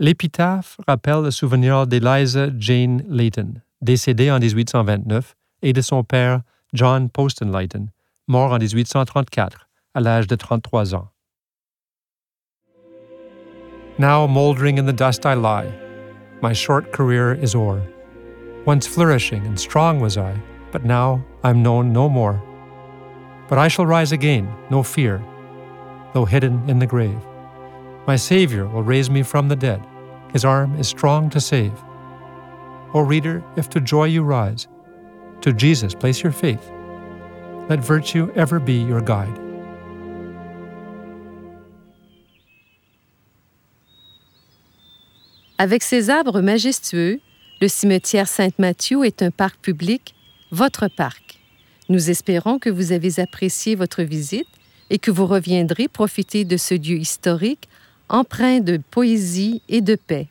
L'épitaphe rappelle le souvenir d'Eliza Jane Layton, décédée en 1829, et de son père, John Poston Layton, mort en 1834, à l'âge de 33 ans. Now mouldering in the dust I lie, my short career is o'er. Once flourishing and strong was I, but now I'm known no more. But I shall rise again, no fear, though hidden in the grave. My Savior will raise me from the dead. His arm is strong to save. O reader, if to joy you rise, to Jesus place your faith. Let virtue ever be your guide. Avec ses arbres majestueux, le cimetière Sainte-Mathieu est un parc public, votre parc. Nous espérons que vous avez apprécié votre visite et que vous reviendrez profiter de ce lieu historique empreint de poésie et de paix.